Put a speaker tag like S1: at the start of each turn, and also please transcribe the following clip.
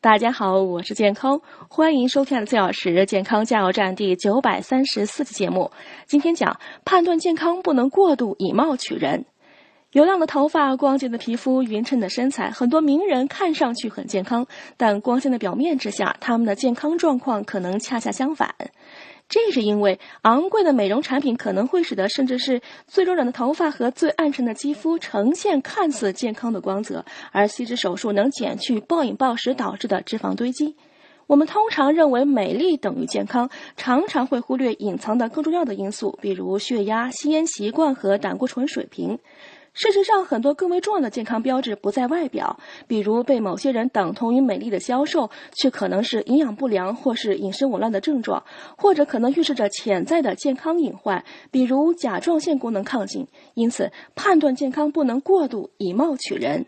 S1: 大家好，我是健康，欢迎收看四小时健康加油站第九百三十四期节目。今天讲判断健康不能过度以貌取人。油亮的头发、光洁的皮肤、匀称的身材，很多名人看上去很健康，但光鲜的表面之下，他们的健康状况可能恰恰相反。这是因为昂贵的美容产品可能会使得甚至是最柔软的头发和最暗沉的肌肤呈现看似健康的光泽，而吸脂手术能减去暴饮暴食导致的脂肪堆积。我们通常认为美丽等于健康，常常会忽略隐藏的更重要的因素，比如血压、吸烟习惯和胆固醇水平。事实上，很多更为重要的健康标志不在外表，比如被某些人等同于美丽的消瘦，却可能是营养不良或是饮食紊乱的症状，或者可能预示着潜在的健康隐患，比如甲状腺功能亢进。因此，判断健康不能过度以貌取人。